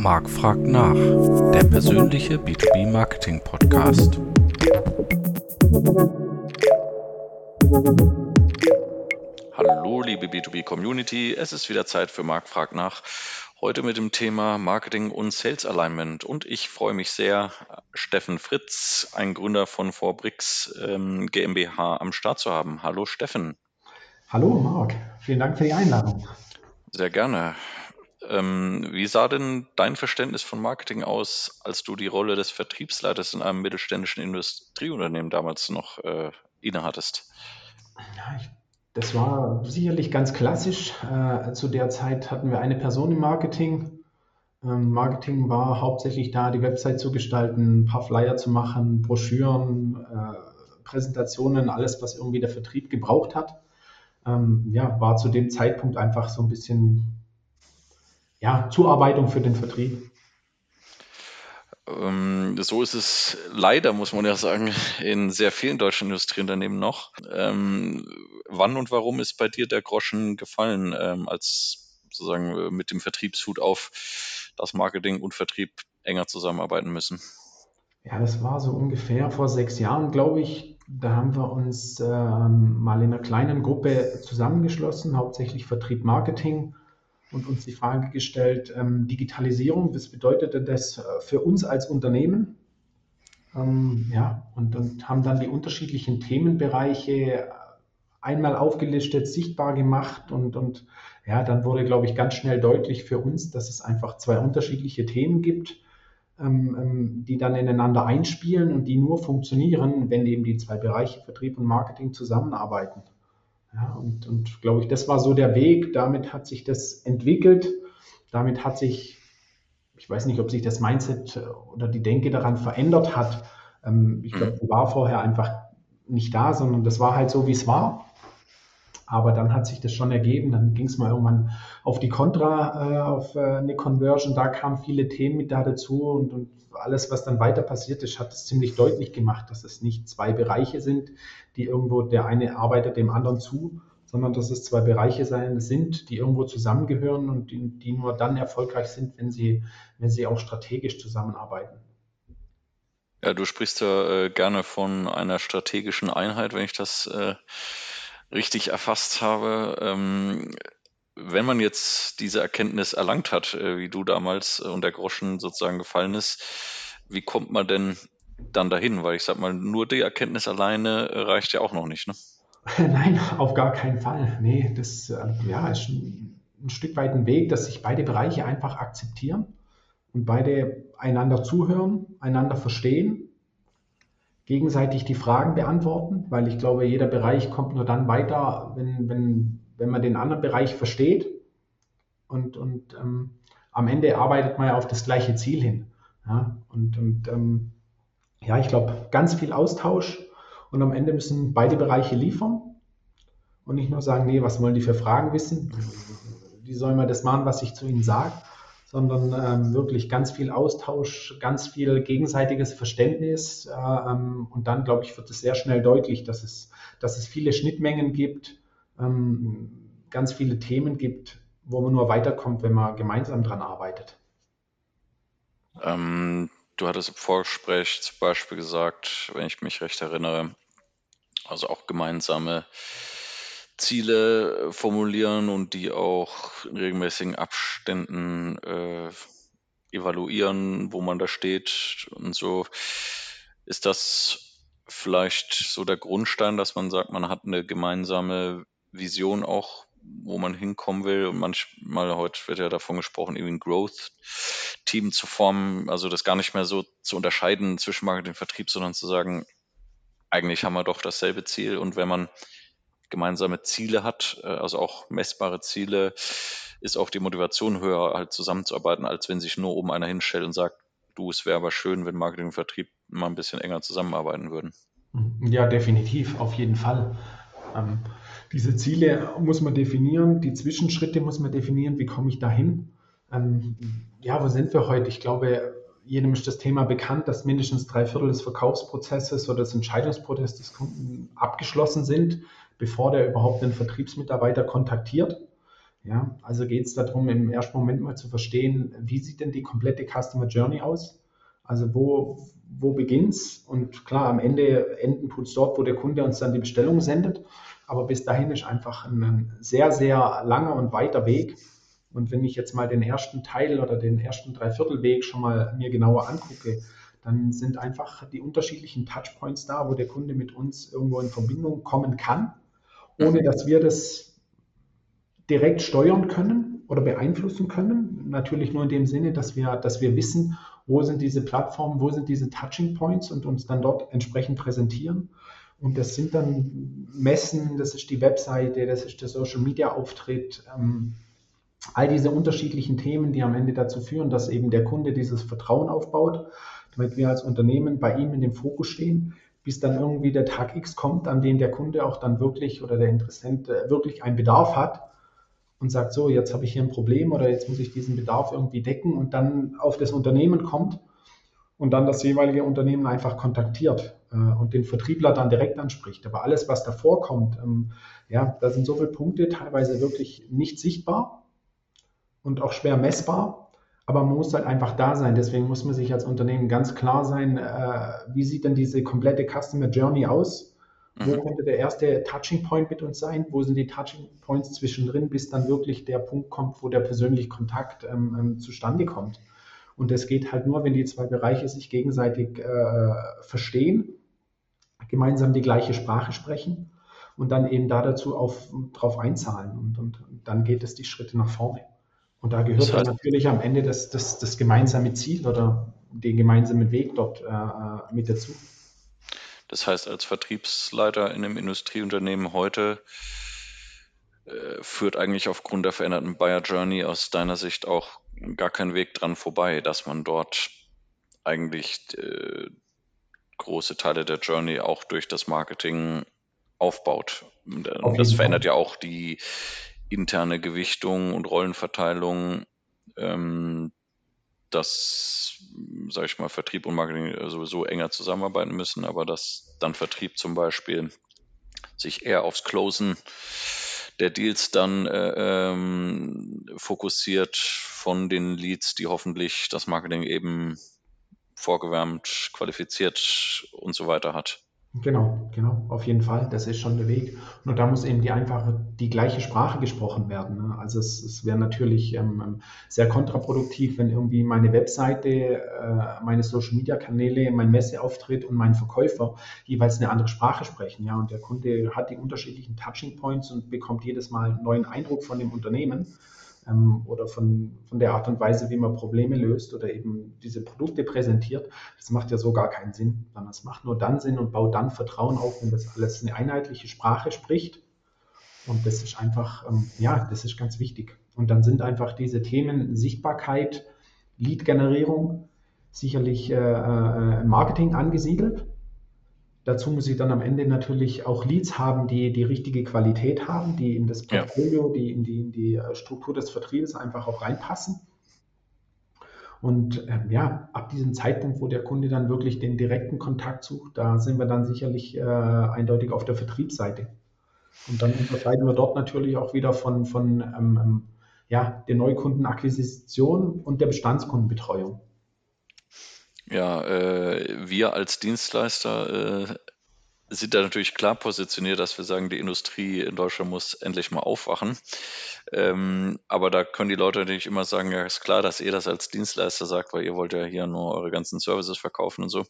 Marc fragt nach, der persönliche B2B Marketing Podcast. Hallo liebe B2B Community, es ist wieder Zeit für Marc fragt nach. Heute mit dem Thema Marketing und Sales Alignment. Und ich freue mich sehr, Steffen Fritz, ein Gründer von Forbrix ähm, GmbH, am Start zu haben. Hallo Steffen. Hallo Marc, vielen Dank für die Einladung. Sehr gerne. Ähm, wie sah denn dein Verständnis von Marketing aus, als du die Rolle des Vertriebsleiters in einem mittelständischen Industrieunternehmen damals noch äh, innehattest? Das war sicherlich ganz klassisch. Äh, zu der Zeit hatten wir eine Person im Marketing. Ähm, Marketing war hauptsächlich da, die Website zu gestalten, ein paar Flyer zu machen, Broschüren, äh, Präsentationen, alles, was irgendwie der Vertrieb gebraucht hat. Ähm, ja, war zu dem Zeitpunkt einfach so ein bisschen ja, Zuarbeitung für den Vertrieb. Ähm, so ist es leider, muss man ja sagen, in sehr vielen deutschen Industrieunternehmen noch. Ähm, wann und warum ist bei dir der Groschen gefallen, ähm, als sozusagen äh, mit dem Vertriebshut auf das Marketing und Vertrieb enger zusammenarbeiten müssen? Ja, das war so ungefähr vor sechs Jahren, glaube ich. Da haben wir uns mal in einer kleinen Gruppe zusammengeschlossen, hauptsächlich Vertrieb Marketing und uns die Frage gestellt, ähm, Digitalisierung, was bedeutet denn das äh, für uns als Unternehmen? Ähm, ja, und, und haben dann die unterschiedlichen Themenbereiche einmal aufgelistet, sichtbar gemacht und, und ja, dann wurde, glaube ich, ganz schnell deutlich für uns, dass es einfach zwei unterschiedliche Themen gibt, ähm, ähm die dann ineinander einspielen und die nur funktionieren, wenn eben die zwei Bereiche Vertrieb und Marketing zusammenarbeiten. Ja, und, und glaube ich, das war so der Weg. Damit hat sich das entwickelt. Damit hat sich, ich weiß nicht, ob sich das Mindset oder die Denke daran verändert hat. Ähm, ich glaube, mhm. die war vorher einfach nicht da, sondern das war halt so, wie es war. Aber dann hat sich das schon ergeben. Dann ging es mal irgendwann auf die Contra, äh, auf äh, eine Conversion. Da kamen viele Themen mit da dazu und, und alles, was dann weiter passiert ist, hat es ziemlich deutlich gemacht, dass es nicht zwei Bereiche sind, die irgendwo der eine arbeitet dem anderen zu, sondern dass es zwei Bereiche sein, sind, die irgendwo zusammengehören und die, die nur dann erfolgreich sind, wenn sie, wenn sie auch strategisch zusammenarbeiten. Ja, du sprichst ja äh, gerne von einer strategischen Einheit, wenn ich das äh, richtig erfasst habe. Ähm, wenn man jetzt diese Erkenntnis erlangt hat, äh, wie du damals äh, und der Groschen sozusagen gefallen ist, wie kommt man denn dann dahin? Weil ich sag mal, nur die Erkenntnis alleine äh, reicht ja auch noch nicht, ne? Nein, auf gar keinen Fall. Nee, das ja, ist ein, ein Stück weit ein Weg, dass sich beide Bereiche einfach akzeptieren und beide einander zuhören, einander verstehen, gegenseitig die Fragen beantworten, weil ich glaube, jeder Bereich kommt nur dann weiter, wenn, wenn wenn man den anderen Bereich versteht und, und ähm, am Ende arbeitet man ja auf das gleiche Ziel hin. Ja? Und, und ähm, ja, ich glaube, ganz viel Austausch und am Ende müssen beide Bereiche liefern und nicht nur sagen, nee, was wollen die für Fragen wissen? Wie soll man das machen, was ich zu ihnen sage? Sondern ähm, wirklich ganz viel Austausch, ganz viel gegenseitiges Verständnis. Äh, ähm, und dann, glaube ich, wird es sehr schnell deutlich, dass es, dass es viele Schnittmengen gibt ähm, ganz viele Themen gibt, wo man nur weiterkommt, wenn man gemeinsam dran arbeitet. Ähm, du hattest im Vorgespräch zum Beispiel gesagt, wenn ich mich recht erinnere, also auch gemeinsame Ziele formulieren und die auch in regelmäßigen Abständen äh, evaluieren, wo man da steht und so. Ist das vielleicht so der Grundstein, dass man sagt, man hat eine gemeinsame Vision auch, wo man hinkommen will. Und manchmal heute wird ja davon gesprochen, irgendwie ein Growth-Team zu formen, also das gar nicht mehr so zu unterscheiden zwischen Marketing und Vertrieb, sondern zu sagen, eigentlich haben wir doch dasselbe Ziel. Und wenn man gemeinsame Ziele hat, äh, also auch messbare Ziele, ist auch die Motivation höher, halt zusammenzuarbeiten, als wenn sich nur oben einer hinstellt und sagt, du, es wäre aber schön, wenn Marketing und Vertrieb mal ein bisschen enger zusammenarbeiten würden. Ja, definitiv, auf jeden Fall. Ähm, diese Ziele muss man definieren, die Zwischenschritte muss man definieren, wie komme ich dahin? Ähm, ja, wo sind wir heute? Ich glaube, jedem ist das Thema bekannt, dass mindestens drei Viertel des Verkaufsprozesses oder des Entscheidungsprozesses des Kunden abgeschlossen sind, bevor der überhaupt einen Vertriebsmitarbeiter kontaktiert. Ja, also geht es darum, im ersten Moment mal zu verstehen, wie sieht denn die komplette Customer Journey aus? Also wo, wo beginnt's? Und klar, am Ende enden tut es dort, wo der Kunde uns dann die Bestellung sendet. Aber bis dahin ist einfach ein sehr, sehr langer und weiter Weg. Und wenn ich jetzt mal den ersten Teil oder den ersten Dreiviertelweg schon mal mir genauer angucke, dann sind einfach die unterschiedlichen Touchpoints da, wo der Kunde mit uns irgendwo in Verbindung kommen kann, ohne dass wir das direkt steuern können oder beeinflussen können. Natürlich nur in dem Sinne, dass wir, dass wir wissen, wo sind diese Plattformen, wo sind diese Touching Points und uns dann dort entsprechend präsentieren. Und das sind dann Messen, das ist die Webseite, das ist der Social Media Auftritt, ähm, all diese unterschiedlichen Themen, die am Ende dazu führen, dass eben der Kunde dieses Vertrauen aufbaut, damit wir als Unternehmen bei ihm in dem Fokus stehen, bis dann irgendwie der Tag X kommt, an dem der Kunde auch dann wirklich oder der Interessent äh, wirklich einen Bedarf hat und sagt, so, jetzt habe ich hier ein Problem oder jetzt muss ich diesen Bedarf irgendwie decken und dann auf das Unternehmen kommt und dann das jeweilige Unternehmen einfach kontaktiert äh, und den Vertriebler dann direkt anspricht. Aber alles, was davor kommt, ähm, ja, da sind so viele Punkte, teilweise wirklich nicht sichtbar und auch schwer messbar. Aber man muss halt einfach da sein. Deswegen muss man sich als Unternehmen ganz klar sein, äh, wie sieht denn diese komplette Customer Journey aus? Wo mhm. könnte der erste Touching Point mit uns sein? Wo sind die Touching Points zwischendrin, bis dann wirklich der Punkt kommt, wo der persönliche Kontakt ähm, ähm, zustande kommt? Und das geht halt nur, wenn die zwei Bereiche sich gegenseitig äh, verstehen, gemeinsam die gleiche Sprache sprechen und dann eben da dazu auf, drauf einzahlen. Und, und, und dann geht es die Schritte nach vorne. Und da gehört das heißt, dann natürlich am Ende das, das, das gemeinsame Ziel oder den gemeinsamen Weg dort äh, äh mit dazu. Das heißt, als Vertriebsleiter in einem Industrieunternehmen heute äh, führt eigentlich aufgrund der veränderten Buyer Journey aus deiner Sicht auch gar kein Weg dran vorbei, dass man dort eigentlich äh, große Teile der Journey auch durch das Marketing aufbaut. Und, äh, das verändert ja auch die interne Gewichtung und Rollenverteilung ähm, dass, sage ich mal, Vertrieb und Marketing sowieso enger zusammenarbeiten müssen, aber dass dann Vertrieb zum Beispiel sich eher aufs Closen der Deals dann äh, ähm, fokussiert von den Leads, die hoffentlich das Marketing eben vorgewärmt, qualifiziert und so weiter hat. Genau, genau, auf jeden Fall. Das ist schon der Weg. Nur da muss eben die einfache, die gleiche Sprache gesprochen werden. Ne? Also es, es wäre natürlich ähm, ähm, sehr kontraproduktiv, wenn irgendwie meine Webseite, äh, meine Social Media Kanäle, mein Messeauftritt und mein Verkäufer jeweils eine andere Sprache sprechen. Ja, und der Kunde hat die unterschiedlichen Touching Points und bekommt jedes Mal einen neuen Eindruck von dem Unternehmen ähm, oder von, von der Art und Weise, wie man Probleme löst oder eben diese Produkte präsentiert, das macht ja so gar keinen Sinn, sondern es macht nur dann Sinn und baut dann Vertrauen auf, wenn das alles eine einheitliche Sprache spricht. Und das ist einfach, ähm, ja, das ist ganz wichtig. Und dann sind einfach diese Themen Sichtbarkeit, Lead-Generierung, sicherlich äh, äh, Marketing angesiedelt. Dazu muss ich dann am Ende natürlich auch Leads haben, die die richtige Qualität haben, die in das Portfolio, ja. die, in die in die äh, Struktur des Vertriebes einfach auch reinpassen. Und ähm, ja, ab diesem Zeitpunkt, wo der Kunde dann wirklich den direkten Kontakt sucht, da sind wir dann sicherlich äh, eindeutig auf der Vertriebsseite. Und dann unterscheiden wir dort natürlich auch wieder von, von ähm, ähm ja, der Neukundenakquisition und der Bestandskundenbetreuung. Ja, äh, wir als Dienstleister äh, sind da natürlich klar positioniert, dass wir sagen, die Industrie in Deutschland muss endlich mal aufwachen. Ähm, aber da können die Leute natürlich immer sagen, ja, ist klar, dass ihr das als Dienstleister sagt, weil ihr wollt ja hier nur eure ganzen Services verkaufen und so.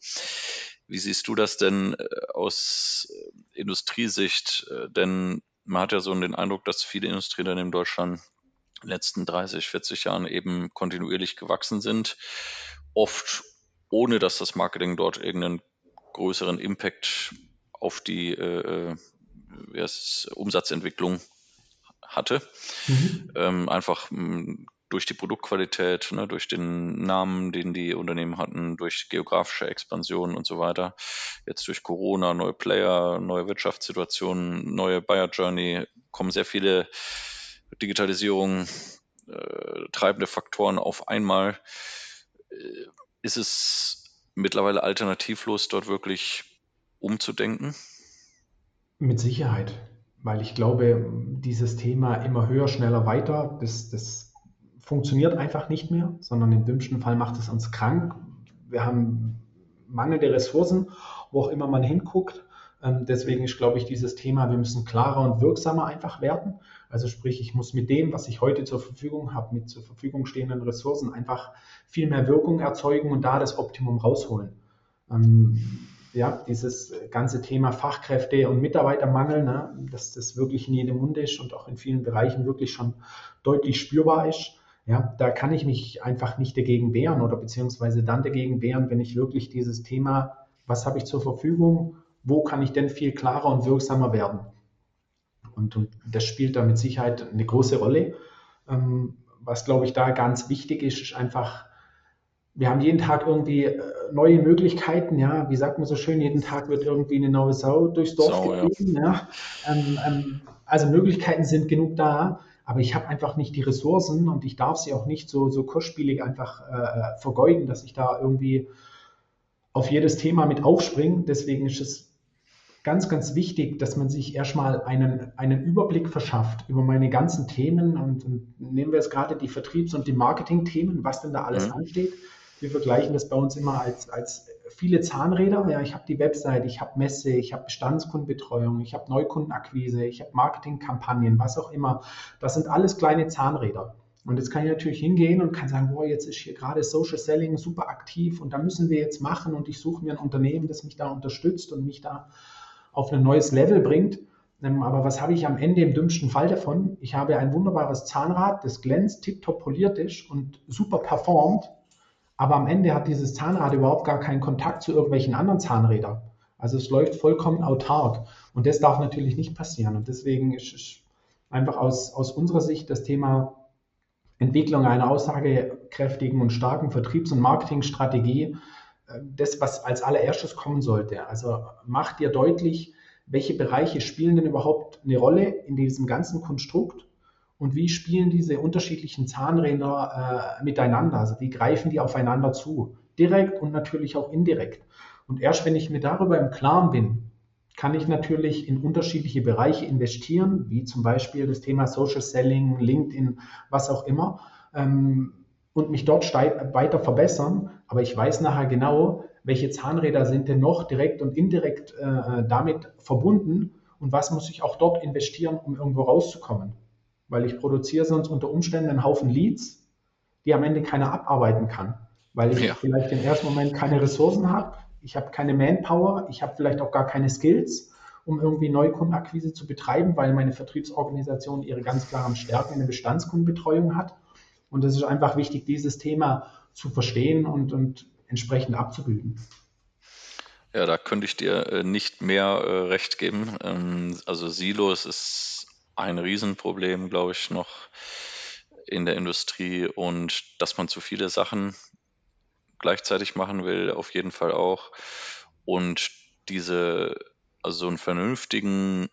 Wie siehst du das denn äh, aus Industriesicht? Äh, denn man hat ja so den Eindruck, dass viele Industrieunternehmen in Deutschland in den letzten 30, 40 Jahren eben kontinuierlich gewachsen sind. Oft ohne dass das Marketing dort irgendeinen größeren Impact auf die äh, äh Umsatzentwicklung hatte. Mhm. Ähm, einfach mh, hm, durch die Produktqualität, ne, durch den Namen, den die Unternehmen hatten, durch geografische Expansion und so weiter. Jetzt durch Corona, neue Player, neue Wirtschaftssituationen, neue Buyer Journey, kommen sehr viele Digitalisierung, äh, treibende Faktoren auf einmal. Äh, ist es mittlerweile alternativlos, dort wirklich umzudenken? Mit Sicherheit. weil ich glaube, dieses Thema immer höher, schneller, weiter, das, das funktioniert einfach nicht mehr, sondern im dümmsten Fall macht es uns krank. Wir haben mangelnde Ressourcen, wo auch immer man hinguckt. Ähm, deswegen ist, glaube ich, dieses Thema, wir müssen klarer und wirksamer einfach werden. Also sprich, ich muss mit dem, was ich heute zur Verfügung habe, mit zur Verfügung stehenden Ressourcen einfach viel mehr Wirkung erzeugen und da das Optimum rausholen. Ähm, ja, dieses ganze Thema Fachkräfte und Mitarbeitermangel, ne, dass das wirklich in jedem Mund ist und auch in vielen Bereichen wirklich schon deutlich spürbar ist. Ja, da kann ich mich einfach nicht dagegen wehren oder beziehungsweise dann dagegen wehren, wenn ich wirklich dieses Thema, was habe ich zur Verfügung, wo kann ich denn viel klarer und wirksamer werden? Und, und das spielt da mit Sicherheit eine große Rolle. Ähm, was, glaube ich, da ganz wichtig ist, ist einfach, wir haben jeden Tag irgendwie äh, neue Möglichkeiten, ja, wie sagt man so schön, jeden Tag wird irgendwie eine neue Sau durchs Dorf Sau, getrieben, ja. ja. Ähm, ähm, also Möglichkeiten sind genug da, aber ich habe einfach nicht die Ressourcen und ich darf sie auch nicht so, so kostspielig einfach äh, vergeuden, dass ich da irgendwie auf jedes Thema mit aufspringe. Deswegen ist es ganz, ganz wichtig, dass man sich erstmal einen, einen Überblick verschafft über meine ganzen Themen und, und nehmen wir jetzt gerade die Vertriebs- und die Marketing-Themen, was denn da alles mhm. ansteht. Wir vergleichen das bei uns immer als, als viele Zahnräder. Ja, ich habe die Website, ich habe Messe, ich habe Bestandskundenbetreuung, ich habe Neukundenakquise, ich habe Marketingkampagnen, was auch immer. Das sind alles kleine Zahnräder. Und jetzt kann ich natürlich hingehen und kann sagen, boah, jetzt ist hier gerade Social Selling super aktiv und da müssen wir jetzt machen und ich suche mir ein Unternehmen, das mich da unterstützt und mich da auf ein neues Level bringt. Ähm, aber was habe ich am Ende im dümmsten Fall davon? Ich habe ein wunderbares Zahnrad, das glänzt, tiptop poliert ist und super performt. Aber am Ende hat dieses Zahnrad überhaupt gar keinen Kontakt zu irgendwelchen anderen Zahnrädern. Also es läuft vollkommen autark. Und das darf natürlich nicht passieren. Und deswegen ist einfach aus, aus unserer Sicht das Thema Entwicklung einer aussagekräftigen und starken Vertriebs- und Marketingstrategie das, was als allererstes kommen sollte. Also mach dir deutlich, welche Bereiche spielen denn überhaupt eine Rolle in diesem ganzen Konstrukt und wie spielen diese unterschiedlichen Zahnräder äh, miteinander? Also wie greifen die aufeinander zu? Direkt und natürlich auch indirekt. Und erst wenn ich mir darüber im Klaren bin, kann ich natürlich in unterschiedliche Bereiche investieren, wie zum Beispiel das Thema Social Selling, LinkedIn, was auch immer. Ähm, und mich dort weiter verbessern, aber ich weiß nachher genau, welche Zahnräder sind denn noch direkt und indirekt äh, damit verbunden und was muss ich auch dort investieren, um irgendwo rauszukommen. Weil ich produziere sonst unter Umständen einen Haufen Leads, die am Ende keiner abarbeiten kann, weil ich ja. vielleicht im ersten Moment keine Ressourcen habe, ich habe keine Manpower, ich habe vielleicht auch gar keine Skills, um irgendwie Neukundenakquise zu betreiben, weil meine Vertriebsorganisation ihre ganz klaren Stärken in der Bestandskundenbetreuung hat und es ist einfach wichtig, dieses Thema zu verstehen und, und entsprechend abzubilden. Ja, da könnte ich dir äh, nicht mehr äh, recht geben. Ähm, also Silos ist ein Riesenproblem, glaube ich, noch in der Industrie und dass man zu viele Sachen gleichzeitig machen will, auf jeden Fall auch. Und diese, also so einen vernünftigen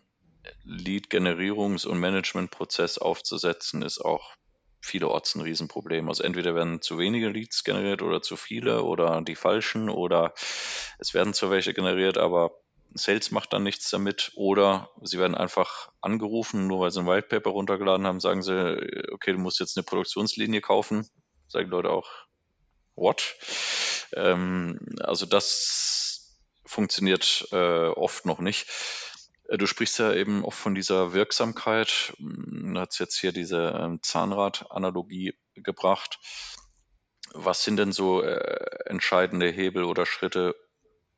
Lead-Generierungs- und Management-Prozess aufzusetzen, ist auch vielerorts ein Riesenproblem. Also entweder werden zu wenige Leads generiert oder zu viele oder die falschen oder es werden zwar welche generiert, aber Sales macht dann nichts damit oder sie werden einfach angerufen, nur weil sie ein Whitepaper runtergeladen haben, sagen sie, okay, du musst jetzt eine Produktionslinie kaufen. Sagen Leute auch, what? Ähm, also das funktioniert äh, oft noch nicht. Äh, du sprichst ja eben auch von dieser Wirksamkeit. Hm, du hast jetzt hier diese ähm, Zahnrad-Analogie gebracht. Was sind denn so äh, entscheidende Hebel oder Schritte,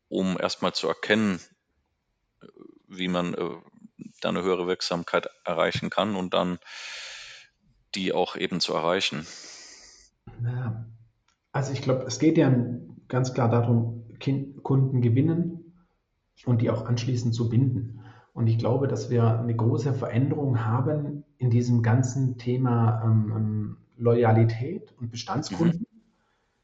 um erstmal zu erkennen, wie man äh, da eine höhere Wirksamkeit erreichen kann und dann die auch eben zu erreichen? Also ich glaube, es geht ja ganz klar darum, Kunden gewinnen und die auch anschließend zu binden. Und ich glaube, dass wir eine große Veränderung haben in diesem ganzen Thema ähm, ähm Loyalität und Bestandskunden. Mhm.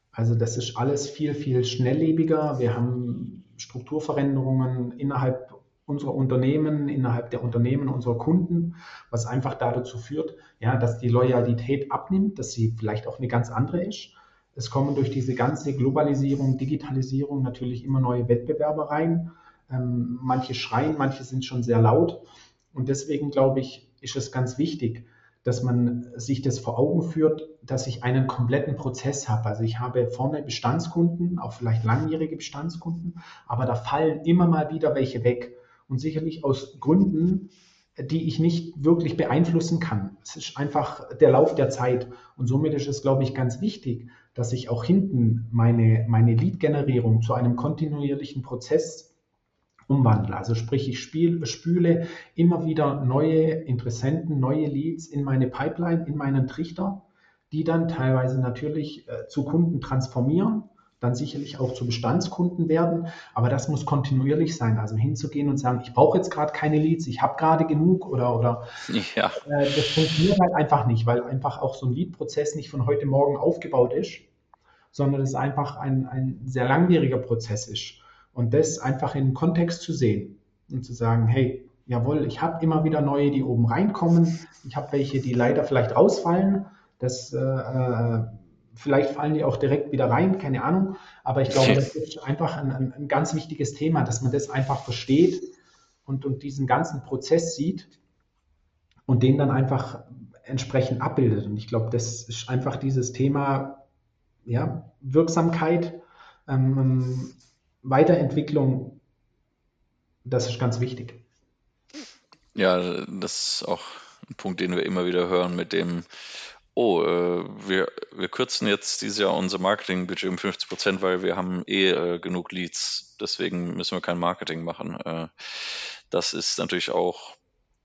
Also das ist alles viel, viel schnelllebiger. Wir haben Strukturveränderungen innerhalb unserer Unternehmen, innerhalb der Unternehmen unserer Kunden, was einfach dazu führt, ja, dass die Loyalität abnimmt, dass sie vielleicht auch eine ganz andere ist. Es kommen durch diese ganze Globalisierung, Digitalisierung natürlich immer neue Wettbewerber rein. Ähm, manche schreien, manche sind schon sehr laut. Und deswegen glaube ich, ist es ganz wichtig, dass man sich das vor Augen führt, dass ich einen kompletten Prozess habe. Also ich habe vorne Bestandskunden, auch vielleicht langjährige Bestandskunden, aber da fallen immer mal wieder welche weg. Und sicherlich aus Gründen, die ich nicht wirklich beeinflussen kann. Es ist einfach der Lauf der Zeit. Und somit ist es, glaube ich, ganz wichtig, dass ich auch hinten meine, meine Lead-Generierung zu einem kontinuierlichen Prozess umwandle. Also sprich, ich spiel, spüle immer wieder neue Interessenten, neue Leads in meine Pipeline, in meinen Trichter, die dann teilweise natürlich äh, zu Kunden transformieren, dann sicherlich auch zu Bestandskunden werden. Aber das muss kontinuierlich sein. Also hinzugehen und sagen, ich brauche jetzt gerade keine Leads, ich habe gerade genug oder, oder ja. äh, das funktioniert halt einfach nicht, weil einfach auch so ein Lead-Prozess nicht von heute Morgen aufgebaut ist, sondern es einfach ein, ein sehr langwieriger Prozess ist. Und das einfach in Kontext zu sehen und zu sagen, hey, jawohl, ich habe immer wieder neue, die oben reinkommen. Ich habe welche, die leider vielleicht rausfallen. Das, äh, äh, vielleicht fallen die auch direkt wieder rein, keine Ahnung. Aber ich glaube, das ist einfach ein, ein, ein ganz wichtiges Thema, dass man das einfach versteht und, und diesen ganzen Prozess sieht und den dann einfach entsprechend abbildet. Und ich glaube, das ist einfach dieses Thema ja, Wirksamkeit. Ähm, Weiterentwicklung, das ist ganz wichtig. Ja, das ist auch ein Punkt, den wir immer wieder hören mit dem, oh, äh, wir, wir kürzen jetzt dieses Jahr unser Marketingbudget um 50 Prozent, weil wir haben eh äh, genug Leads, deswegen müssen wir kein Marketing machen. Äh, das ist natürlich auch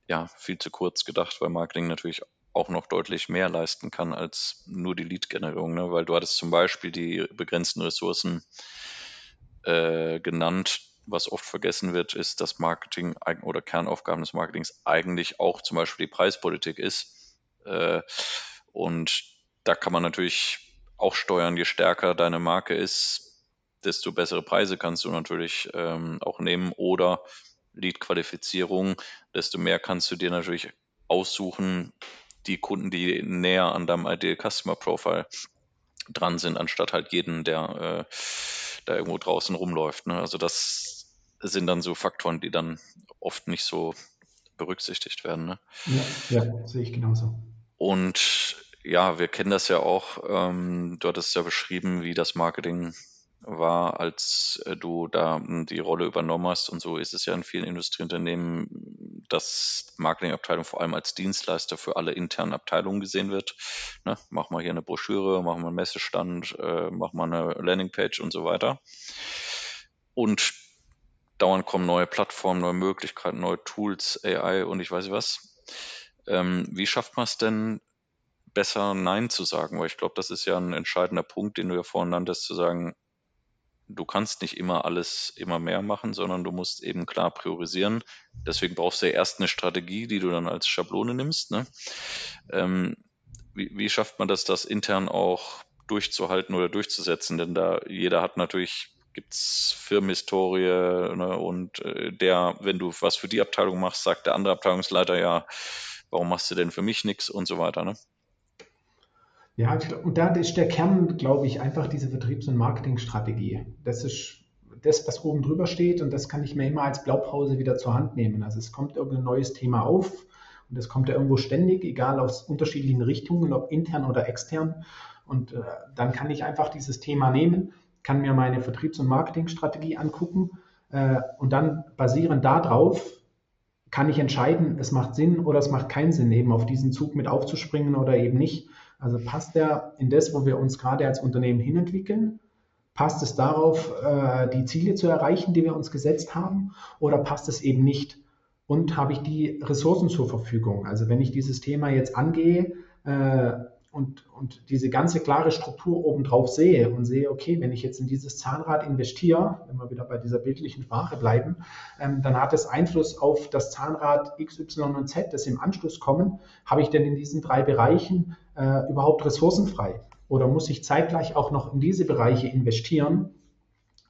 ja, viel zu kurz gedacht, weil Marketing natürlich auch noch deutlich mehr leisten kann als nur die Lead-Generierung, ne? weil du hattest zum Beispiel die begrenzten Ressourcen äh, genannt. Was oft vergessen wird, ist, dass Marketing oder Kernaufgaben des Marketings eigentlich auch zum Beispiel die Preispolitik ist. Äh, und da kann man natürlich auch steuern, je stärker deine Marke ist, desto bessere Preise kannst du natürlich ähm, auch nehmen oder Lead-Qualifizierung, desto mehr kannst du dir natürlich aussuchen, die Kunden, die näher an deinem Ideal Customer Profile dran sind, anstatt halt jeden, der äh, da irgendwo draußen rumläuft. Ne? Also das sind dann so Faktoren, die dann oft nicht so berücksichtigt werden. Ne? Ja, ja, sehe ich genauso. Und ja, wir kennen das ja auch. Ähm, du hattest ja beschrieben, wie das Marketing war, als äh, du da hm, die Rolle übernommen hast. Und so ist es ja in vielen Industrieunternehmen, dass Marketingabteilung vor allem als Dienstleister für alle internen Abteilungen gesehen wird. Ne? Mach mal hier eine Broschüre, mach mal einen Messestand, äh, mach mal eine Landingpage und so weiter. Und dauernd kommen neue Plattformen, neue Möglichkeiten, neue Tools, AI und ich weiß nicht was. Ähm, wie schafft man es denn, besser Nein zu sagen? Weil ich glaube, das ist ja ein entscheidender Punkt, den du ja vorhin nanntest, zu sagen, du kannst nicht immer alles immer mehr machen, sondern du musst eben klar priorisieren. Deswegen brauchst du ja erst eine Strategie, die du dann als Schablone nimmst. Ne? Ähm, wie, wie schafft man das, das intern auch durchzuhalten oder durchzusetzen? Denn da jeder hat natürlich gibt's Firmenhistorie ne? und äh, der, wenn du was für die Abteilung machst, sagt der andere Abteilungsleiter ja, warum machst du denn für mich nichts und so weiter. Ne? Ja, und da ist der Kern, glaube ich, einfach diese Vertriebs- und Marketingstrategie. Das ist das, was oben drüber steht und das kann ich mir immer als Blaupause wieder zur Hand nehmen. Also es kommt irgendein neues Thema auf und das kommt ja irgendwo ständig, egal aus unterschiedlichen Richtungen, ob intern oder extern. Und äh, dann kann ich einfach dieses Thema nehmen, kann mir meine Vertriebs- und Marketingstrategie angucken äh, und dann basierend darauf kann ich entscheiden, es macht Sinn oder es macht keinen Sinn, eben auf diesen Zug mit aufzuspringen oder eben nicht. Also passt der in das, wo wir uns gerade als Unternehmen hinentwickeln? Passt es darauf, äh, die Ziele zu erreichen, die wir uns gesetzt haben? Oder passt es eben nicht? Und habe ich die Ressourcen zur Verfügung? Also wenn ich dieses Thema jetzt angehe, äh, und, und diese ganze klare Struktur obendrauf sehe und sehe, okay, wenn ich jetzt in dieses Zahnrad investiere, wenn wir wieder bei dieser bildlichen Sprache bleiben, ähm, dann hat es Einfluss auf das Zahnrad X, Y und Z, das im Anschluss kommen. Habe ich denn in diesen drei Bereichen äh, überhaupt ressourcenfrei? Oder muss ich zeitgleich auch noch in diese Bereiche investieren,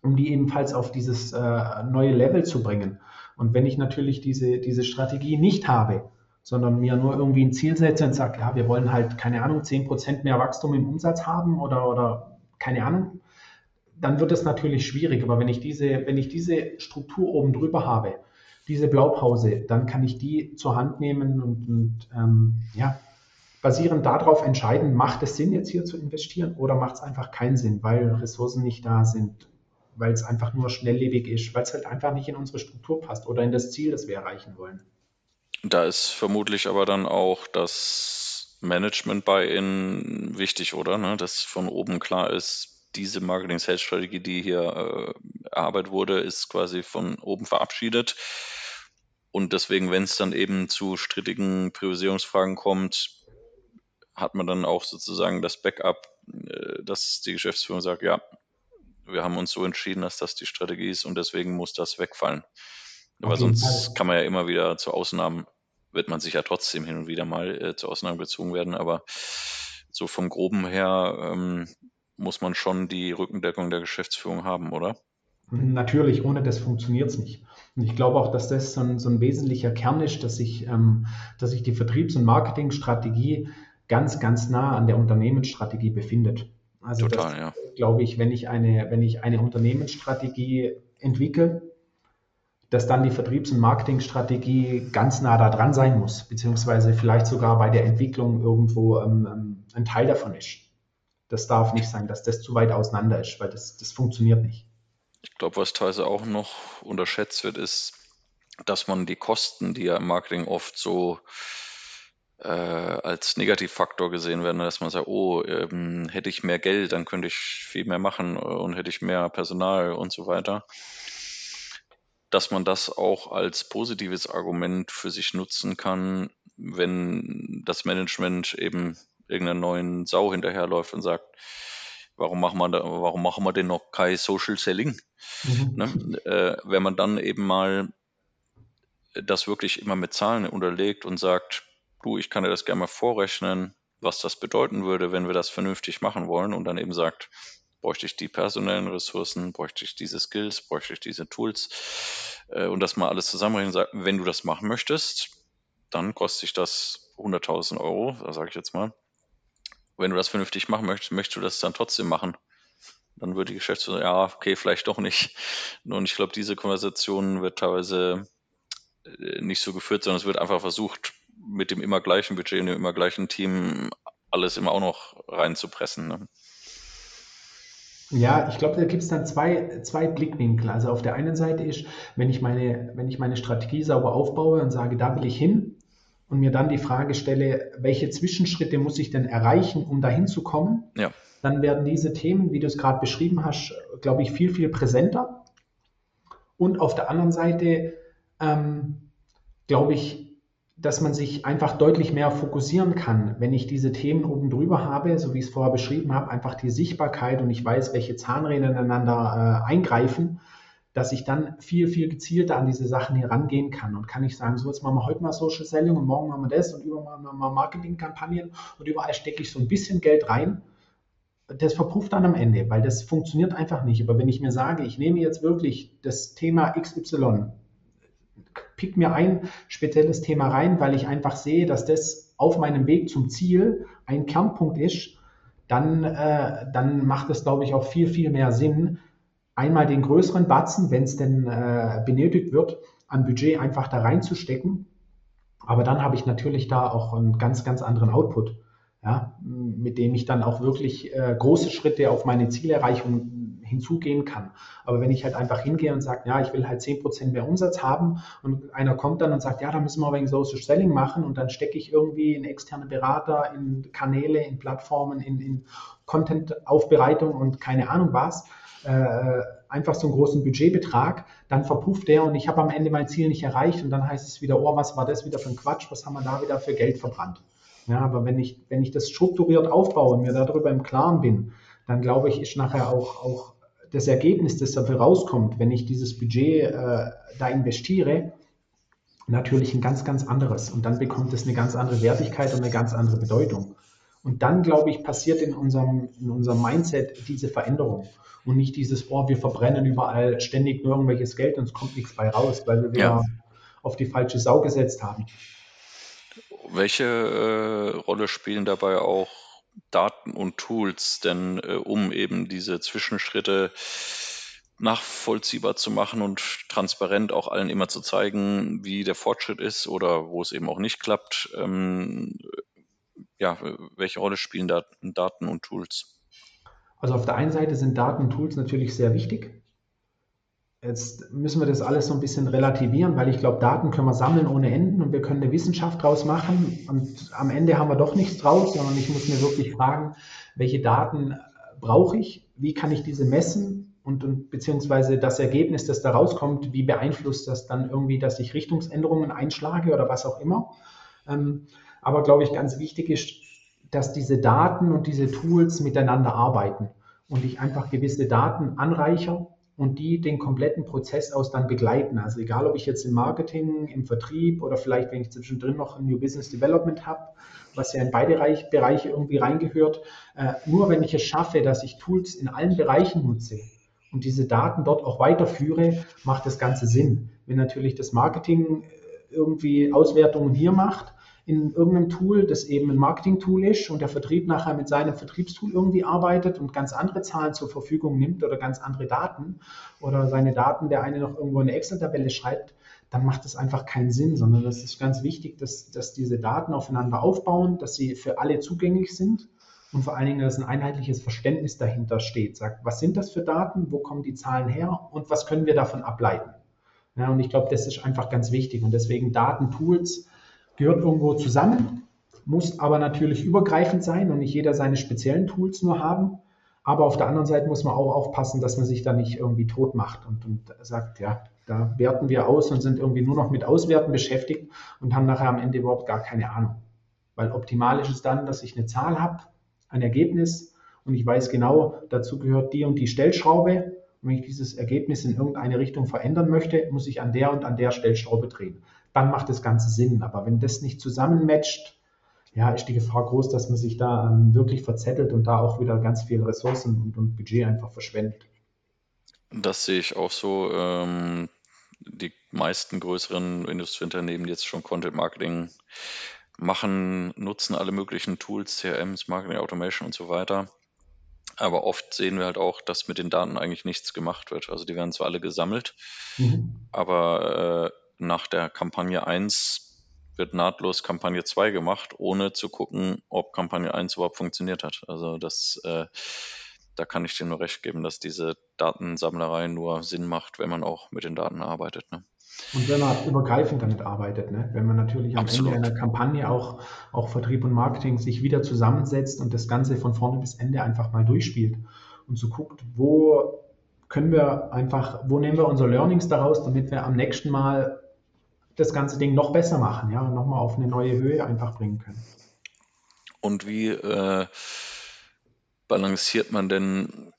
um die ebenfalls auf dieses äh, neue Level zu bringen? Und wenn ich natürlich diese, diese Strategie nicht habe, sondern mir nur irgendwie ein Ziel setze und sage, ja, wir wollen halt, keine Ahnung, 10% mehr Wachstum im Umsatz haben oder, oder keine Ahnung, dann wird es natürlich schwierig. Aber wenn ich diese, wenn ich diese Struktur oben drüber habe, diese Blaupause, dann kann ich die zur Hand nehmen und, und ähm, ja, basierend darauf entscheiden, macht es Sinn, jetzt hier zu investieren oder macht es einfach keinen Sinn, weil Ressourcen nicht da sind, weil es einfach nur schnelllebig ist, weil es halt einfach nicht in unsere Struktur passt oder in das Ziel, das wir erreichen wollen. Da ist vermutlich aber dann auch das Management bei Ihnen wichtig, oder? Ne? Dass von oben klar ist, diese Marketing-Sales-Strategie, die hier äh, erarbeitet wurde, ist quasi von oben verabschiedet. Und deswegen, wenn es dann eben zu strittigen Priorisierungsfragen kommt, hat man dann auch sozusagen das Backup, äh, dass die Geschäftsführung sagt, ja, wir haben uns so entschieden, dass das die Strategie ist und deswegen muss das wegfallen. Weil sonst Fall. kann man ja immer wieder zu Ausnahmen, wird man sich ja trotzdem hin und wieder mal äh, zu Ausnahmen gezogen werden, aber so vom Groben her ähm, muss man schon die Rückendeckung der Geschäftsführung haben, oder? Natürlich, ohne das funktioniert es nicht. Und ich glaube auch, dass das so ein, so ein wesentlicher Kern ist, dass sich, ähm, dass sich die Vertriebs- und Marketingstrategie ganz, ganz nah an der Unternehmensstrategie befindet. Also Total, das, ja. glaube ich, wenn ich eine, wenn ich eine Unternehmensstrategie entwickle, dass dann die Vertriebs- und Marketingstrategie ganz nah da dran sein muss, beziehungsweise vielleicht sogar bei der Entwicklung irgendwo ähm, ähm, ein Teil davon ist. Das darf nicht sein, dass das zu weit auseinander ist, weil das, das funktioniert nicht. Ich glaube, was teilweise auch noch unterschätzt wird, ist, dass man die Kosten, die ja im Marketing oft so äh, als Negativfaktor gesehen werden, dass man sagt, oh, ähm, hätte ich mehr Geld, dann könnte ich viel mehr machen und hätte ich mehr Personal und so weiter. Dass man das auch als positives Argument für sich nutzen kann, wenn das Management eben irgendeiner neuen Sau hinterherläuft und sagt, warum machen wir, da, warum machen wir denn noch kein Social Selling? Mhm. Ne? Äh, wenn man dann eben mal das wirklich immer mit Zahlen unterlegt und sagt, du, ich kann dir das gerne mal vorrechnen, was das bedeuten würde, wenn wir das vernünftig machen wollen und dann eben sagt, bräuchte ich die personellen Ressourcen, bräuchte ich diese Skills, bräuchte ich diese Tools äh, und das mal alles zusammenrechnen, sagt, wenn du das machen möchtest, dann kostet sich das 100.000 Euro, sage ich jetzt mal. Wenn du das vernünftig machen möchtest, möchtest du das dann trotzdem machen. Dann würde die Geschäftsführung, ja, okay, vielleicht doch nicht. Und ich glaube, diese Konversation wird teilweise äh, nicht so geführt, sondern es wird einfach versucht, mit dem immer gleichen Budget und dem immer gleichen Team alles immer auch noch reinzupressen. Ne? Ja, ich glaube, da gibt es dann zwei, zwei Blickwinkel. Also auf der einen Seite ist, wenn ich, meine, wenn ich meine Strategie sauber aufbaue und sage, da will ich hin und mir dann die Frage stelle, welche Zwischenschritte muss ich denn erreichen, um dahin zu kommen, ja. dann werden diese Themen, wie du es gerade beschrieben hast, glaube ich, viel, viel präsenter. Und auf der anderen Seite, ähm, glaube ich, dass man sich einfach deutlich mehr fokussieren kann, wenn ich diese Themen oben drüber habe, so wie ich es vorher beschrieben habe, einfach die Sichtbarkeit und ich weiß, welche Zahnräder ineinander äh, eingreifen, dass ich dann viel, viel gezielter an diese Sachen herangehen kann und kann ich sagen, so jetzt machen wir heute mal Social Selling und morgen machen wir das und übermorgen machen wir Marketingkampagnen und überall stecke ich so ein bisschen Geld rein. Das verpufft dann am Ende, weil das funktioniert einfach nicht. Aber wenn ich mir sage, ich nehme jetzt wirklich das Thema XY, pick mir ein spezielles Thema rein, weil ich einfach sehe, dass das auf meinem Weg zum Ziel ein Kernpunkt ist, dann, äh, dann macht es, glaube ich, auch viel, viel mehr Sinn, einmal den größeren Batzen, wenn es denn äh, benötigt wird, an Budget einfach da reinzustecken. Aber dann habe ich natürlich da auch einen ganz, ganz anderen Output, ja, mit dem ich dann auch wirklich äh, große Schritte auf meine Zielerreichung hinzugehen kann. Aber wenn ich halt einfach hingehe und sage, ja, ich will halt 10% mehr Umsatz haben und einer kommt dann und sagt, ja, da müssen wir wegen Social Selling machen und dann stecke ich irgendwie in externe Berater, in Kanäle, in Plattformen, in, in Content-Aufbereitung und keine Ahnung was, äh, einfach so einen großen Budgetbetrag, dann verpufft der und ich habe am Ende mein Ziel nicht erreicht und dann heißt es wieder, oh, was war das wieder für ein Quatsch, was haben wir da wieder für Geld verbrannt. Ja, aber wenn ich, wenn ich das strukturiert aufbaue und mir darüber im Klaren bin, dann glaube ich, ist nachher auch, auch das Ergebnis, das dafür rauskommt, wenn ich dieses Budget äh, da investiere, natürlich ein ganz, ganz anderes. Und dann bekommt es eine ganz andere Wertigkeit und eine ganz andere Bedeutung. Und dann, glaube ich, passiert in unserem, in unserem Mindset diese Veränderung. Und nicht dieses, oh, wir verbrennen überall ständig nur irgendwelches Geld und es kommt nichts bei raus, weil wir ja. auf die falsche Sau gesetzt haben. Welche äh, Rolle spielen dabei auch Daten und Tools denn, äh, um eben diese Zwischenschritte nachvollziehbar zu machen und transparent auch allen immer zu zeigen, wie der Fortschritt ist oder wo es eben auch nicht klappt. Ähm, ja, welche Rolle spielen da Daten und Tools? Also auf der einen Seite sind Daten und Tools natürlich sehr wichtig. Jetzt müssen wir das alles so ein bisschen relativieren, weil ich glaube, Daten können wir sammeln ohne Enden und wir können eine Wissenschaft draus machen. Und am Ende haben wir doch nichts draus, sondern ich muss mir wirklich fragen, welche Daten brauche ich? Wie kann ich diese messen? Und, und beziehungsweise das Ergebnis, das da rauskommt, wie beeinflusst das dann irgendwie, dass ich Richtungsänderungen einschlage oder was auch immer? Ähm, aber glaube ich, ganz wichtig ist, dass diese Daten und diese Tools miteinander arbeiten und ich einfach gewisse Daten anreichere und die den kompletten Prozess aus dann begleiten. Also egal, ob ich jetzt im Marketing, im Vertrieb oder vielleicht, wenn ich zwischendrin noch ein New Business Development habe, was ja in beide Bereiche irgendwie reingehört, äh, nur wenn ich es schaffe, dass ich Tools in allen Bereichen nutze und diese Daten dort auch weiterführe, macht das Ganze Sinn. Wenn natürlich das Marketing äh, irgendwie Auswertungen hier macht, in irgendeinem Tool, das eben ein Marketing-Tool ist und der Vertrieb nachher mit seinem Vertriebstool irgendwie arbeitet und ganz andere Zahlen zur Verfügung nimmt oder ganz andere Daten oder seine Daten, der eine noch irgendwo eine Excel-Tabelle schreibt, dann macht es einfach keinen Sinn, sondern das ist ganz wichtig, dass, dass diese Daten aufeinander aufbauen, dass sie für alle zugänglich sind und vor allen Dingen, dass ein einheitliches Verständnis dahinter steht. Sagt, was sind das für Daten, wo kommen die Zahlen her und was können wir davon ableiten? Ja, und ich glaube, das ist einfach ganz wichtig und deswegen Datentools gehört irgendwo zusammen, muss aber natürlich übergreifend sein und nicht jeder seine speziellen Tools nur haben. Aber auf der anderen Seite muss man auch aufpassen, dass man sich da nicht irgendwie tot macht und, und sagt, ja, da werten wir aus und sind irgendwie nur noch mit Auswerten beschäftigt und haben nachher am Ende überhaupt gar keine Ahnung. Weil optimal ist es dann, dass ich eine Zahl habe, ein Ergebnis und ich weiß genau, dazu gehört die und die Stellschraube. Und wenn ich dieses Ergebnis in irgendeine Richtung verändern möchte, muss ich an der und an der Stellschraube drehen dann macht das Ganze Sinn. Aber wenn das nicht zusammenmatcht, ja, ist die Gefahr groß, dass man sich da ähm, wirklich verzettelt und da auch wieder ganz viel Ressourcen und, und Budget einfach verschwendet. Das sehe ich auch so. Ähm, die meisten größeren Industrieunternehmen, die jetzt schon Content Marketing machen, nutzen alle möglichen Tools, CRMs, Marketing Automation und so weiter. Aber oft sehen wir halt auch, dass mit den Daten eigentlich nichts gemacht wird. Also die werden zwar alle gesammelt, mhm. aber äh, nach der Kampagne 1 wird nahtlos Kampagne 2 gemacht, ohne zu gucken, ob Kampagne 1 überhaupt funktioniert hat. Also das, äh, da kann ich dir nur recht geben, dass diese Datensammlerei nur Sinn macht, wenn man auch mit den Daten arbeitet. Ne? Und wenn man übergreifend damit arbeitet, ne? wenn man natürlich am Absolut. Ende einer Kampagne auch, auch Vertrieb und Marketing sich wieder zusammensetzt und das Ganze von vorne bis Ende einfach mal durchspielt und so guckt, wo können wir einfach, wo nehmen wir unsere Learnings daraus, damit wir am nächsten Mal das ganze Ding noch besser machen, ja, nochmal auf eine neue Höhe einfach bringen können. Und wie äh, balanciert man denn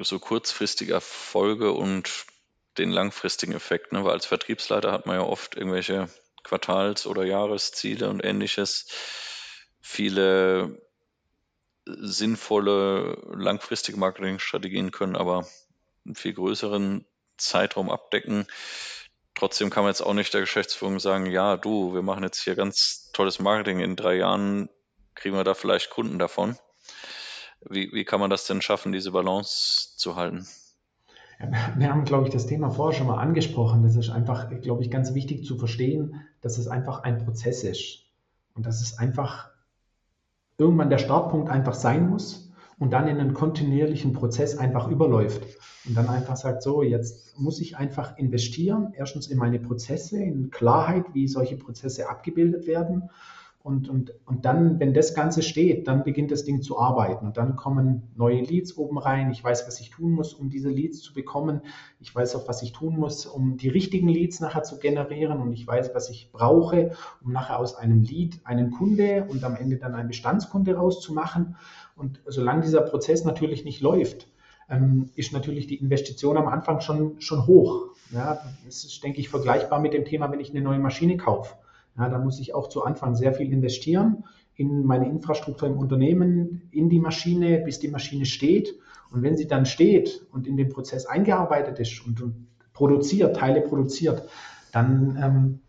so kurzfristige Erfolge und den langfristigen Effekt? Ne? Weil als Vertriebsleiter hat man ja oft irgendwelche Quartals- oder Jahresziele und ähnliches. Viele sinnvolle langfristige Marketingstrategien können aber einen viel größeren Zeitraum abdecken. Trotzdem kann man jetzt auch nicht der Geschäftsführung sagen, ja, du, wir machen jetzt hier ganz tolles Marketing, in drei Jahren kriegen wir da vielleicht Kunden davon. Wie, wie kann man das denn schaffen, diese Balance zu halten? wir haben, glaube ich, das Thema vorher schon mal angesprochen. Das ist einfach, glaube ich, ganz wichtig zu verstehen, dass es einfach ein Prozess ist. Und dass es einfach irgendwann der Startpunkt einfach sein muss und dann in einen kontinuierlichen Prozess einfach überläuft und dann einfach sagt, so, jetzt muss ich einfach investieren, erstens in meine Prozesse, in Klarheit, wie solche Prozesse abgebildet werden und, und, und dann, wenn das Ganze steht, dann beginnt das Ding zu arbeiten. Und dann kommen neue Leads oben rein. Ich weiß, was ich tun muss, um diese Leads zu bekommen. Ich weiß auch, was ich tun muss, um die richtigen Leads nachher zu generieren. Und ich weiß, was ich brauche, um nachher aus einem Lead einen Kunde und am Ende dann einen Bestandskunde rauszumachen. Und solange dieser Prozess natürlich nicht läuft, ähm, ist natürlich die Investition am Anfang schon, schon hoch. Ja, das ist, denke ich, vergleichbar mit dem Thema, wenn ich eine neue Maschine kaufe. Ja, da muss ich auch zu Anfang sehr viel investieren in meine Infrastruktur im Unternehmen, in die Maschine, bis die Maschine steht. Und wenn sie dann steht und in den Prozess eingearbeitet ist und, produziert, Teile produziert, dann, ähm,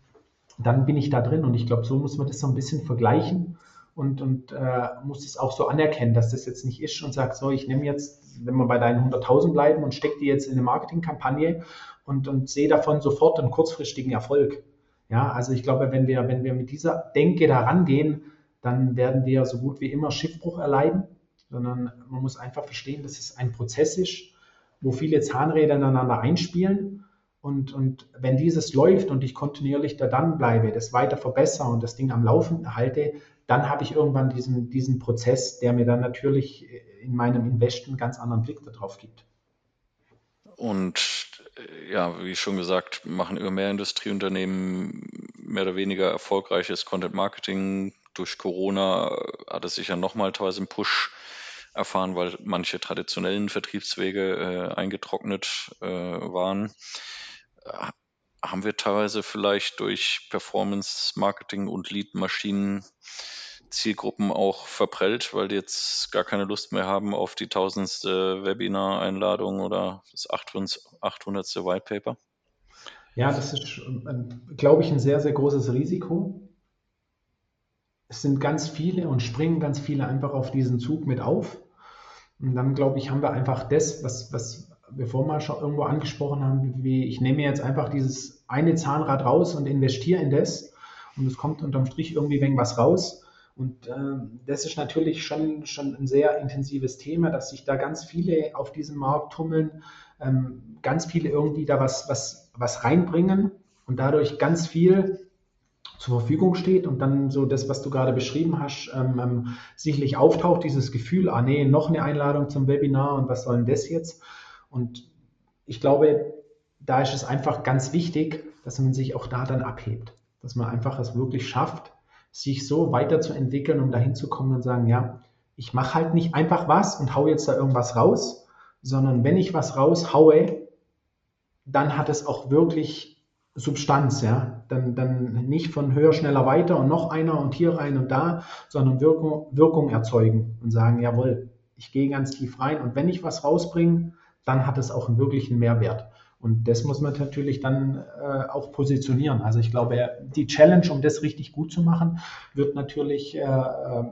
dann bin ich da drin. Und ich glaube, so muss man das so ein bisschen vergleichen. Und, und äh, muss es auch so anerkennen, dass das jetzt nicht ist und sagt, so, ich nehme jetzt, wenn wir bei deinen 100.000 bleiben und stecke die jetzt in eine Marketingkampagne und, und sehe davon sofort einen kurzfristigen Erfolg. Ja, also ich glaube, wenn wir, wenn wir mit dieser Denke da rangehen, dann werden wir so gut wie immer Schiffbruch erleiden, sondern man muss einfach verstehen, dass es ein Prozess ist, wo viele Zahnräder ineinander einspielen. Und, und wenn dieses läuft und ich kontinuierlich da dann bleibe, das weiter verbessere und das Ding am Laufen halte, dann habe ich irgendwann diesen, diesen Prozess, der mir dann natürlich in meinem Invest einen ganz anderen Blick darauf gibt. Und äh, ja, wie schon gesagt, machen immer mehr Industrieunternehmen mehr oder weniger erfolgreiches Content Marketing. Durch Corona hat es sicher nochmal teilweise einen Push erfahren, weil manche traditionellen Vertriebswege äh, eingetrocknet äh, waren. Haben wir teilweise vielleicht durch Performance Marketing und Lead Maschinen Zielgruppen auch verprellt, weil die jetzt gar keine Lust mehr haben auf die tausendste Webinar-Einladung oder das 800. White Paper? Ja, das ist, äh, glaube ich, ein sehr, sehr großes Risiko. Es sind ganz viele und springen ganz viele einfach auf diesen Zug mit auf. Und dann, glaube ich, haben wir einfach das, was, was wir vorhin schon irgendwo angesprochen haben, wie ich nehme jetzt einfach dieses eine Zahnrad raus und investiere in das und es kommt unterm Strich irgendwie wegen was raus. Und äh, das ist natürlich schon, schon ein sehr intensives Thema, dass sich da ganz viele auf diesem Markt tummeln, ähm, ganz viele irgendwie da was, was, was reinbringen und dadurch ganz viel zur Verfügung steht und dann so das, was du gerade beschrieben hast, ähm, ähm, sicherlich auftaucht, dieses Gefühl, ah nee, noch eine Einladung zum Webinar und was soll denn das jetzt? Und ich glaube, da ist es einfach ganz wichtig, dass man sich auch da dann abhebt, dass man einfach es wirklich schafft, sich so weiterzuentwickeln, um dahin zu kommen und sagen, ja, ich mache halt nicht einfach was und haue jetzt da irgendwas raus, sondern wenn ich was raushaue, dann hat es auch wirklich Substanz, ja. Dann, dann nicht von höher, schneller, weiter und noch einer und hier rein und da, sondern Wirkung, Wirkung erzeugen und sagen, jawohl, ich gehe ganz tief rein und wenn ich was rausbringe, dann hat es auch einen wirklichen Mehrwert. Und das muss man natürlich dann äh, auch positionieren. Also ich glaube, die Challenge, um das richtig gut zu machen, wird natürlich äh, äh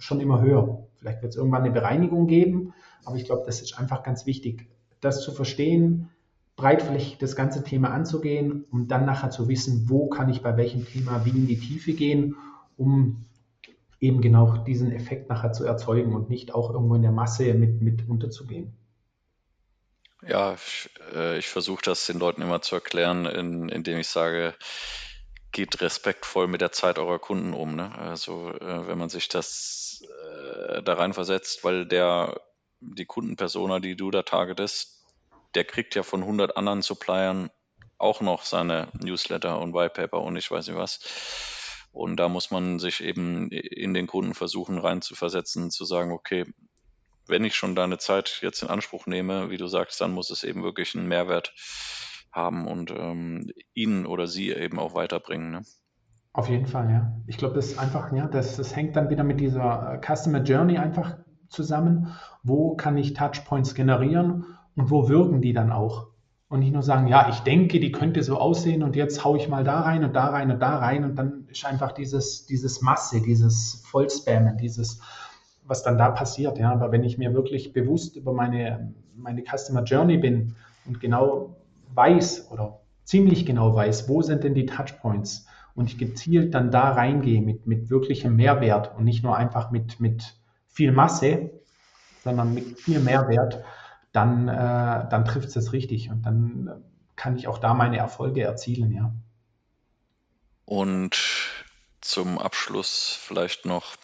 schon immer höher. Vielleicht wird es irgendwann eine Bereinigung geben, aber ich glaube, das ist einfach ganz wichtig, das zu verstehen, breitflächig das ganze Thema anzugehen und dann nachher zu wissen, wo kann ich bei welchem Thema wie in die Tiefe gehen, um eben genau diesen Effekt nachher zu erzeugen und nicht auch irgendwo in der Masse mit, mit unterzugehen. Ja, ich, äh, ich versuche das den Leuten immer zu erklären, in, indem ich sage, geht respektvoll mit der Zeit eurer Kunden um. Ne? Also äh, wenn man sich das äh, da reinversetzt, weil der die Kundenpersona, die du da targetest, der kriegt ja von 100 anderen Suppliern auch noch seine Newsletter und Whitepaper und ich weiß nicht was. Und da muss man sich eben in den Kunden versuchen reinzuversetzen, zu sagen, okay, wenn ich schon deine Zeit jetzt in Anspruch nehme, wie du sagst, dann muss es eben wirklich einen Mehrwert haben und ähm, ihn oder sie eben auch weiterbringen. Ne? Auf jeden Fall, ja. Ich glaube, das ist einfach, ja, das, das hängt dann wieder mit dieser Customer Journey einfach zusammen. Wo kann ich Touchpoints generieren und wo wirken die dann auch? Und nicht nur sagen, ja, ich denke, die könnte so aussehen und jetzt haue ich mal da rein und da rein und da rein und dann ist einfach dieses, dieses Masse, dieses Vollspammen, dieses, was dann da passiert. Ja, aber wenn ich mir wirklich bewusst über meine, meine Customer Journey bin und genau weiß oder ziemlich genau weiß, wo sind denn die Touchpoints und ich gezielt dann da reingehe mit, mit wirklichem Mehrwert und nicht nur einfach mit, mit viel Masse, sondern mit viel Mehrwert, dann, äh, dann trifft es das richtig und dann äh, kann ich auch da meine Erfolge erzielen, ja. Und zum Abschluss vielleicht noch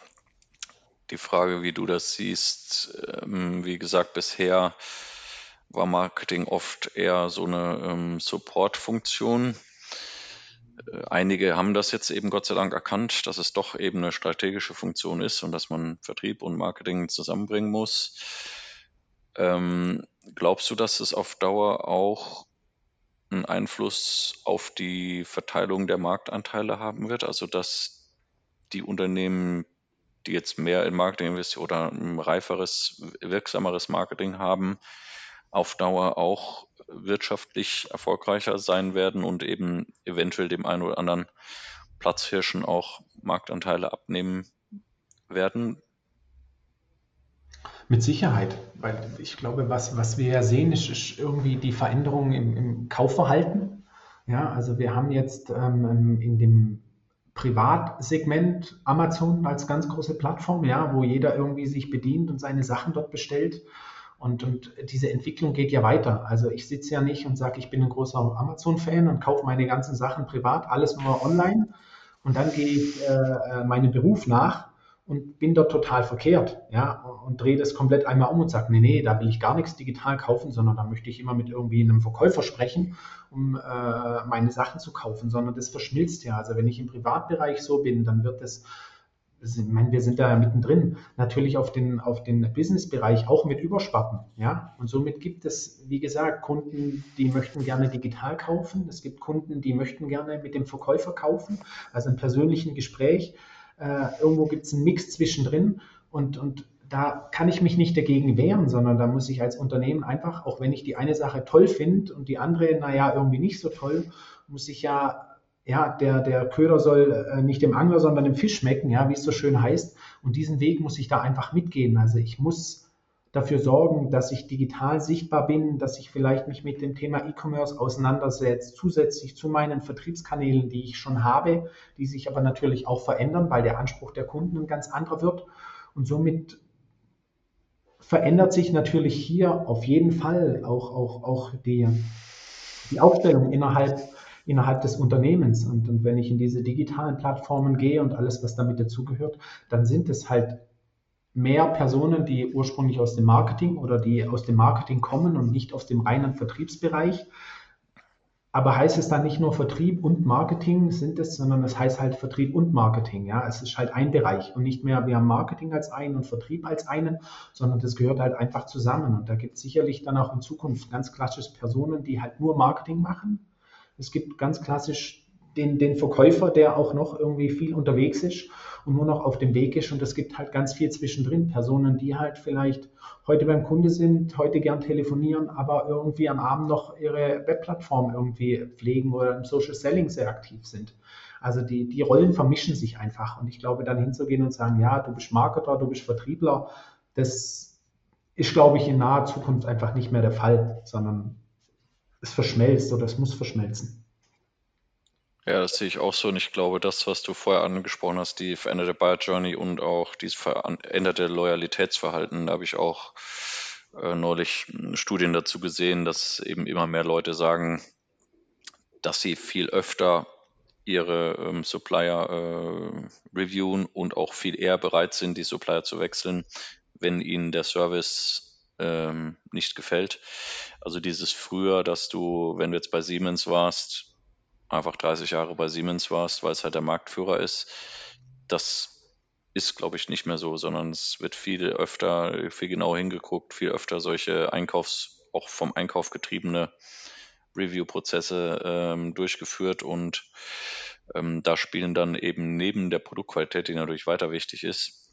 die Frage, wie du das siehst. Ähm, wie gesagt, bisher war Marketing oft eher so eine ähm, Support-Funktion. Äh, einige haben das jetzt eben Gott sei Dank erkannt, dass es doch eben eine strategische Funktion ist und dass man Vertrieb und Marketing zusammenbringen muss. Ähm, glaubst du, dass es auf Dauer auch einen Einfluss auf die Verteilung der Marktanteile haben wird? Also, dass die Unternehmen, die jetzt mehr in Marketing investieren oder ein reiferes, wirksameres Marketing haben, auf Dauer auch wirtschaftlich erfolgreicher sein werden und eben eventuell dem einen oder anderen Platzhirschen auch Marktanteile abnehmen werden? Mit Sicherheit, weil ich glaube, was, was wir ja sehen, ist, ist irgendwie die Veränderung im, im Kaufverhalten. Ja, also wir haben jetzt ähm, in dem Privatsegment Amazon als ganz große Plattform, ja, wo jeder irgendwie sich bedient und seine Sachen dort bestellt. Und, und diese Entwicklung geht ja weiter. Also ich sitze ja nicht und sage, ich bin ein großer Amazon-Fan und kaufe meine ganzen Sachen privat, alles nur online. Und dann gehe ich äh, äh meinem Beruf nach und bin dort total verkehrt, ja, und drehe das komplett einmal um und sage, nee, nee, da will ich gar nichts digital kaufen, sondern da möchte ich immer mit irgendwie einem Verkäufer sprechen, um äh, meine Sachen zu kaufen, sondern das verschmilzt ja. Also wenn ich im Privatbereich so bin, dann wird das, ich meine, wir sind da ja mittendrin, natürlich auf den, auf den Businessbereich auch mit überspatten, ja, und somit gibt es, wie gesagt, Kunden, die möchten gerne digital kaufen, es gibt Kunden, die möchten gerne mit dem Verkäufer kaufen, also im persönlichen Gespräch, äh, irgendwo gibt es einen Mix zwischendrin und, und da kann ich mich nicht dagegen wehren, sondern da muss ich als Unternehmen einfach, auch wenn ich die eine Sache toll finde und die andere, naja, irgendwie nicht so toll, muss ich ja, ja, der, der Köder soll äh, nicht dem Angler, sondern dem Fisch schmecken, ja, wie es so schön heißt. Und diesen Weg muss ich da einfach mitgehen. Also ich muss dafür sorgen, dass ich digital sichtbar bin, dass ich vielleicht mich mit dem Thema E-Commerce auseinandersetze, zusätzlich zu meinen Vertriebskanälen, die ich schon habe, die sich aber natürlich auch verändern, weil der Anspruch der Kunden ein ganz anderer wird. Und somit verändert sich natürlich hier auf jeden Fall auch, auch, auch die, die Aufstellung innerhalb, innerhalb des Unternehmens. Und, und wenn ich in diese digitalen Plattformen gehe und alles, was damit dazugehört, dann sind es halt mehr Personen, die ursprünglich aus dem Marketing oder die aus dem Marketing kommen und nicht aus dem reinen Vertriebsbereich. Aber heißt es dann nicht nur Vertrieb und Marketing sind es, sondern es heißt halt Vertrieb und Marketing. Ja, es ist halt ein Bereich und nicht mehr wir haben Marketing als einen und Vertrieb als einen, sondern das gehört halt einfach zusammen. Und da gibt es sicherlich dann auch in Zukunft ganz klassisch Personen, die halt nur Marketing machen. Es gibt ganz klassisch den, den Verkäufer, der auch noch irgendwie viel unterwegs ist und nur noch auf dem Weg ist. Und es gibt halt ganz viel zwischendrin. Personen, die halt vielleicht heute beim Kunde sind, heute gern telefonieren, aber irgendwie am Abend noch ihre Webplattform irgendwie pflegen oder im Social Selling sehr aktiv sind. Also die, die Rollen vermischen sich einfach. Und ich glaube, dann hinzugehen und sagen, ja, du bist Marketer, du bist Vertriebler, das ist, glaube ich, in naher Zukunft einfach nicht mehr der Fall, sondern es verschmelzt oder es muss verschmelzen. Ja, das sehe ich auch so und ich glaube, das, was du vorher angesprochen hast, die veränderte Buyer Journey und auch dieses veränderte Loyalitätsverhalten, da habe ich auch äh, neulich Studien dazu gesehen, dass eben immer mehr Leute sagen, dass sie viel öfter ihre ähm, Supplier äh, reviewen und auch viel eher bereit sind, die Supplier zu wechseln, wenn ihnen der Service ähm, nicht gefällt. Also dieses früher, dass du, wenn du jetzt bei Siemens warst, einfach 30 Jahre bei Siemens warst, weil es halt der Marktführer ist. Das ist, glaube ich, nicht mehr so, sondern es wird viel öfter, viel genau hingeguckt, viel öfter solche Einkaufs-, auch vom Einkauf getriebene Review-Prozesse ähm, durchgeführt und ähm, da spielen dann eben neben der Produktqualität, die natürlich weiter wichtig ist,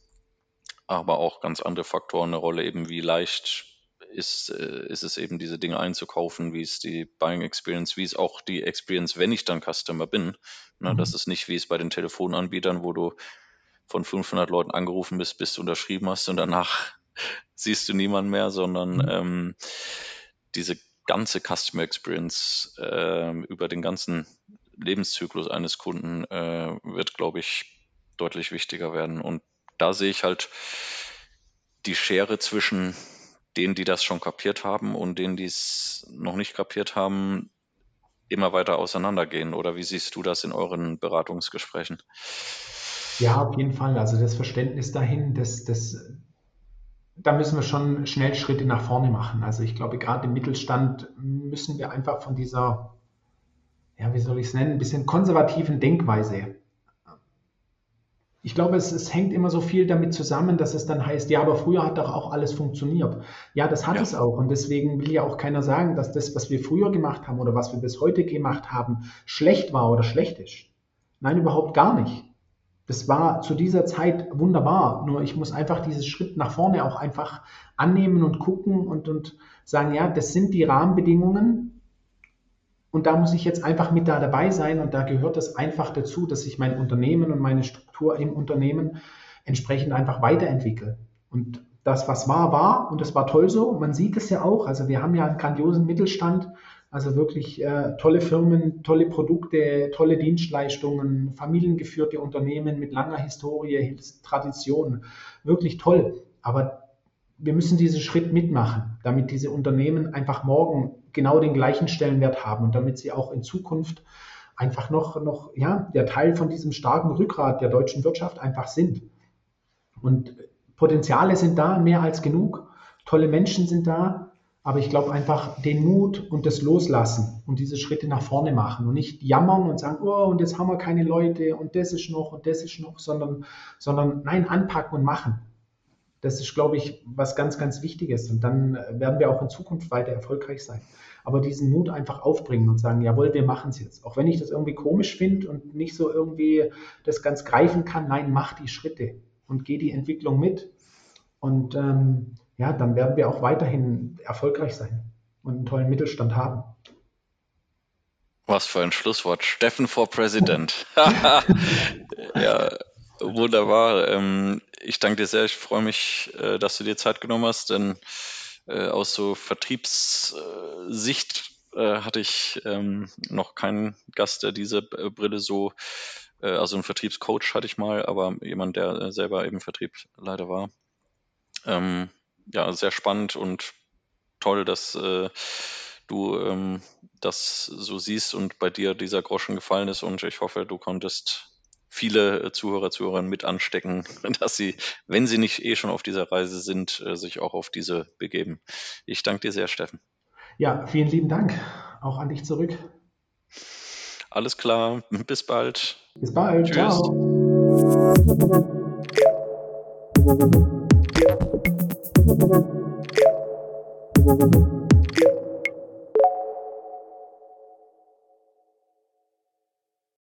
aber auch ganz andere Faktoren eine Rolle, eben wie leicht ist, äh, ist es eben diese Dinge einzukaufen, wie ist die Buying Experience, wie ist auch die Experience, wenn ich dann Customer bin. Ne, mhm. Das ist nicht wie es bei den Telefonanbietern, wo du von 500 Leuten angerufen bist, bis du unterschrieben hast und danach siehst du niemanden mehr, sondern mhm. ähm, diese ganze Customer Experience äh, über den ganzen Lebenszyklus eines Kunden äh, wird, glaube ich, deutlich wichtiger werden. Und da sehe ich halt die Schere zwischen denen, die das schon kapiert haben und denen, die es noch nicht kapiert haben, immer weiter auseinandergehen? Oder wie siehst du das in euren Beratungsgesprächen? Ja, auf jeden Fall. Also das Verständnis dahin, das, das, da müssen wir schon schnell Schritte nach vorne machen. Also ich glaube, gerade im Mittelstand müssen wir einfach von dieser, ja, wie soll ich es nennen, ein bisschen konservativen Denkweise ich glaube, es, es, hängt immer so viel damit zusammen, dass es dann heißt, ja, aber früher hat doch auch alles funktioniert. Ja, das hat ja. es auch. Und deswegen will ja auch keiner sagen, dass das, was wir früher gemacht haben oder was wir bis heute gemacht haben, schlecht war oder schlecht ist. Nein, überhaupt gar nicht. Das war zu dieser Zeit wunderbar. Nur ich muss einfach diesen Schritt nach vorne auch einfach annehmen und gucken und, und sagen, ja, das sind die Rahmenbedingungen, und da muss ich jetzt einfach mit da dabei sein und da gehört es einfach dazu, dass ich mein Unternehmen und meine Struktur im Unternehmen entsprechend einfach weiterentwickeln. Und das, was war, war und das war toll so. Man sieht es ja auch. Also wir haben ja einen grandiosen Mittelstand, also wirklich äh, tolle Firmen, tolle Produkte, tolle Dienstleistungen, familiengeführte Unternehmen mit langer Historie, Tradition. Wirklich toll. Aber wir müssen diesen Schritt mitmachen, damit diese Unternehmen einfach morgen genau den gleichen Stellenwert haben und damit sie auch in Zukunft einfach noch, noch ja, der Teil von diesem starken Rückgrat der deutschen Wirtschaft einfach sind. Und Potenziale sind da, mehr als genug. Tolle Menschen sind da. Aber ich glaube einfach den Mut und das Loslassen und diese Schritte nach vorne machen und nicht jammern und sagen, oh, und jetzt haben wir keine Leute und das ist noch und das ist noch, sondern, sondern nein, anpacken und machen. Das ist, glaube ich, was ganz, ganz Wichtiges. Und dann werden wir auch in Zukunft weiter erfolgreich sein. Aber diesen Mut einfach aufbringen und sagen, jawohl, wir machen es jetzt. Auch wenn ich das irgendwie komisch finde und nicht so irgendwie das ganz greifen kann, nein, mach die Schritte und geh die Entwicklung mit. Und ähm, ja, dann werden wir auch weiterhin erfolgreich sein und einen tollen Mittelstand haben. Was für ein Schlusswort. Steffen vor Präsident. ja, wunderbar. Ähm, ich danke dir sehr. Ich freue mich, äh, dass du dir Zeit genommen hast, denn äh, aus so Vertriebssicht äh, hatte ich ähm, noch keinen Gast, der diese Brille so, also einen Vertriebscoach hatte ich mal, aber jemand, der selber eben Vertrieb leider war. Ähm, ja, sehr spannend und toll, dass du ähm, das so siehst und bei dir dieser Groschen gefallen ist. Und ich hoffe, du konntest viele äh, Zuhörer, Zuhörerinnen mit anstecken, dass sie, wenn sie nicht eh schon auf dieser Reise sind, äh, sich auch auf diese begeben. Ich danke dir sehr, Steffen. Ja, vielen lieben Dank. Auch an dich zurück. Alles klar. Bis bald. Bis bald. Tschüss. Ciao.